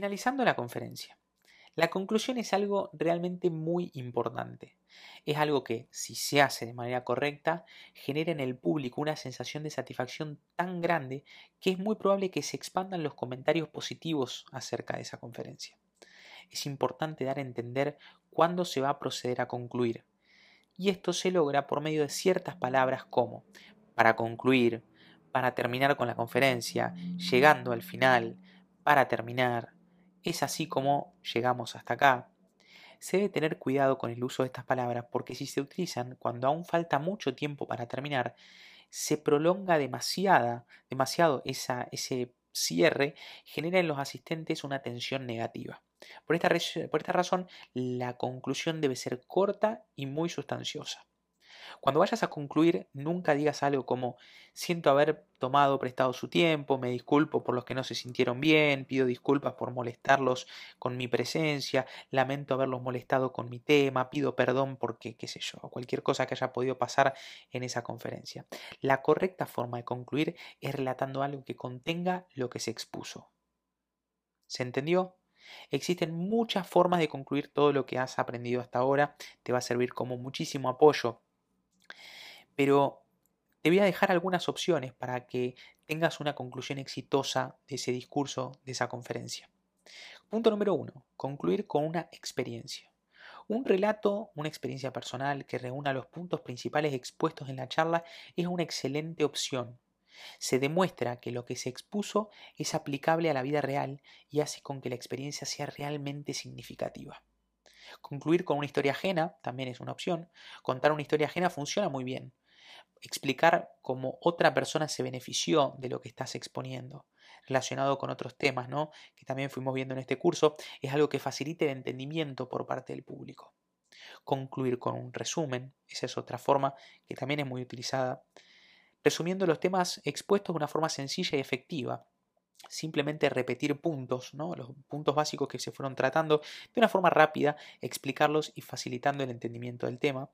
Finalizando la conferencia. La conclusión es algo realmente muy importante. Es algo que, si se hace de manera correcta, genera en el público una sensación de satisfacción tan grande que es muy probable que se expandan los comentarios positivos acerca de esa conferencia. Es importante dar a entender cuándo se va a proceder a concluir. Y esto se logra por medio de ciertas palabras como para concluir, para terminar con la conferencia, llegando al final, para terminar, es así como llegamos hasta acá. Se debe tener cuidado con el uso de estas palabras porque si se utilizan cuando aún falta mucho tiempo para terminar, se prolonga demasiada, demasiado ese cierre, genera en los asistentes una tensión negativa. Por esta razón, la conclusión debe ser corta y muy sustanciosa. Cuando vayas a concluir, nunca digas algo como siento haber tomado prestado su tiempo, me disculpo por los que no se sintieron bien, pido disculpas por molestarlos con mi presencia, lamento haberlos molestado con mi tema, pido perdón porque, qué sé yo, cualquier cosa que haya podido pasar en esa conferencia. La correcta forma de concluir es relatando algo que contenga lo que se expuso. ¿Se entendió? Existen muchas formas de concluir todo lo que has aprendido hasta ahora, te va a servir como muchísimo apoyo pero te voy a dejar algunas opciones para que tengas una conclusión exitosa de ese discurso, de esa conferencia. Punto número uno, concluir con una experiencia. Un relato, una experiencia personal que reúna los puntos principales expuestos en la charla es una excelente opción. Se demuestra que lo que se expuso es aplicable a la vida real y hace con que la experiencia sea realmente significativa. Concluir con una historia ajena también es una opción. Contar una historia ajena funciona muy bien explicar cómo otra persona se benefició de lo que estás exponiendo, relacionado con otros temas, ¿no? Que también fuimos viendo en este curso, es algo que facilite el entendimiento por parte del público. Concluir con un resumen, esa es otra forma que también es muy utilizada. Resumiendo los temas expuestos de una forma sencilla y efectiva, simplemente repetir puntos, ¿no? los puntos básicos que se fueron tratando de una forma rápida, explicarlos y facilitando el entendimiento del tema.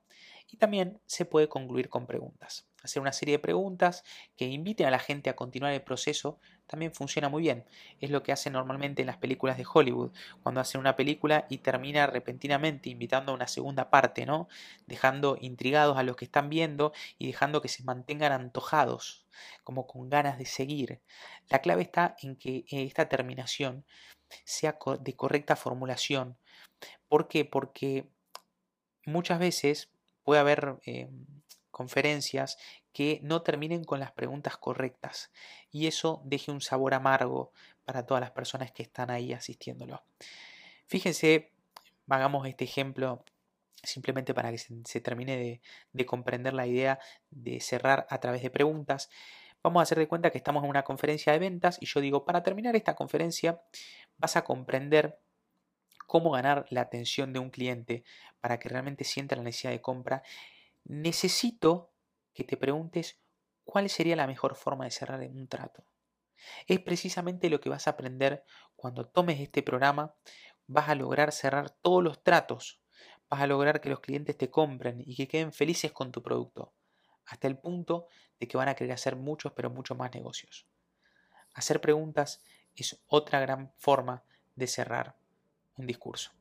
Y también se puede concluir con preguntas. Hacer una serie de preguntas que inviten a la gente a continuar el proceso también funciona muy bien. Es lo que hacen normalmente en las películas de Hollywood, cuando hacen una película y termina repentinamente invitando a una segunda parte, ¿no? Dejando intrigados a los que están viendo y dejando que se mantengan antojados, como con ganas de seguir. La clave está en que esta terminación sea de correcta formulación. ¿Por qué? Porque muchas veces puede haber em, conferencias que no terminen con las preguntas correctas y eso deje un sabor amargo para todas las personas que están ahí asistiéndolo. Fíjense, hagamos este ejemplo simplemente para que se, termine de, de, comprender la idea de cerrar a través de preguntas. Vamos a hacer de cuenta que estamos en una conferencia de ventas y yo digo, para terminar esta conferencia vas a comprender cómo ganar la atención de un cliente para que realmente sienta la necesidad de compra. Necesito que te preguntes cuál sería la mejor forma de cerrar un trato. Es precisamente lo que vas a aprender cuando tomes este programa. Vas a lograr cerrar todos los tratos. Vas a lograr que los clientes te compren y que queden felices con tu producto. Hasta el punto de que van a querer hacer muchos, pero muchos más negocios. Hacer preguntas es otra gran forma de cerrar un discurso.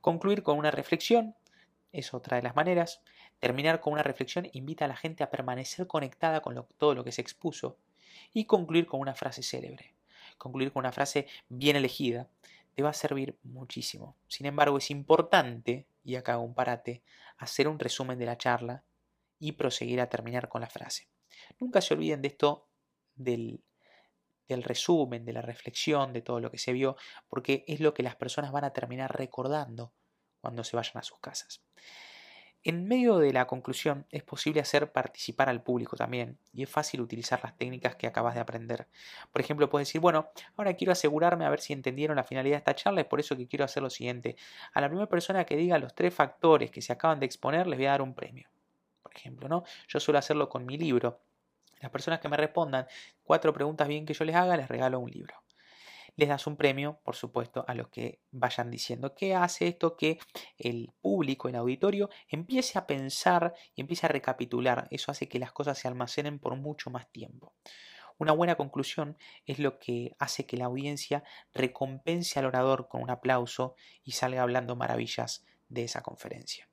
Concluir con una reflexión es otra de las maneras. Terminar con una reflexión invita a la gente a permanecer conectada con todo lo que se expuso y concluir con una frase célebre. Concluir con una frase bien elegida te va a servir muchísimo. Sin embargo, es importante, y acá hago un parate, hacer un resumen de la charla y proseguir a terminar con la frase. Nunca se olviden de esto del, del resumen, de la reflexión, de todo lo que se vio, porque es lo que las personas van a terminar recordando cuando se vayan a sus casas. En medio de la conclusión es posible hacer participar al público también y es fácil utilizar las técnicas que acabas de aprender. Por ejemplo, puedes decir, bueno, ahora quiero asegurarme a ver si entendieron la finalidad de esta charla, es por eso que quiero hacer lo siguiente. A la primera persona que diga los tres factores que se acaban de exponer les voy a dar un premio. Por ejemplo, ¿no? Yo suelo hacerlo con mi libro. Las personas que me respondan cuatro preguntas bien que yo les haga, les regalo un libro les das un premio, por supuesto, a los que vayan diciendo que hace esto que el público, el auditorio, empiece a pensar y empiece a recapitular. Eso hace que las cosas se almacenen por mucho más tiempo. Una buena conclusión es lo que hace que la audiencia recompense al orador con un aplauso y salga hablando maravillas de esa conferencia.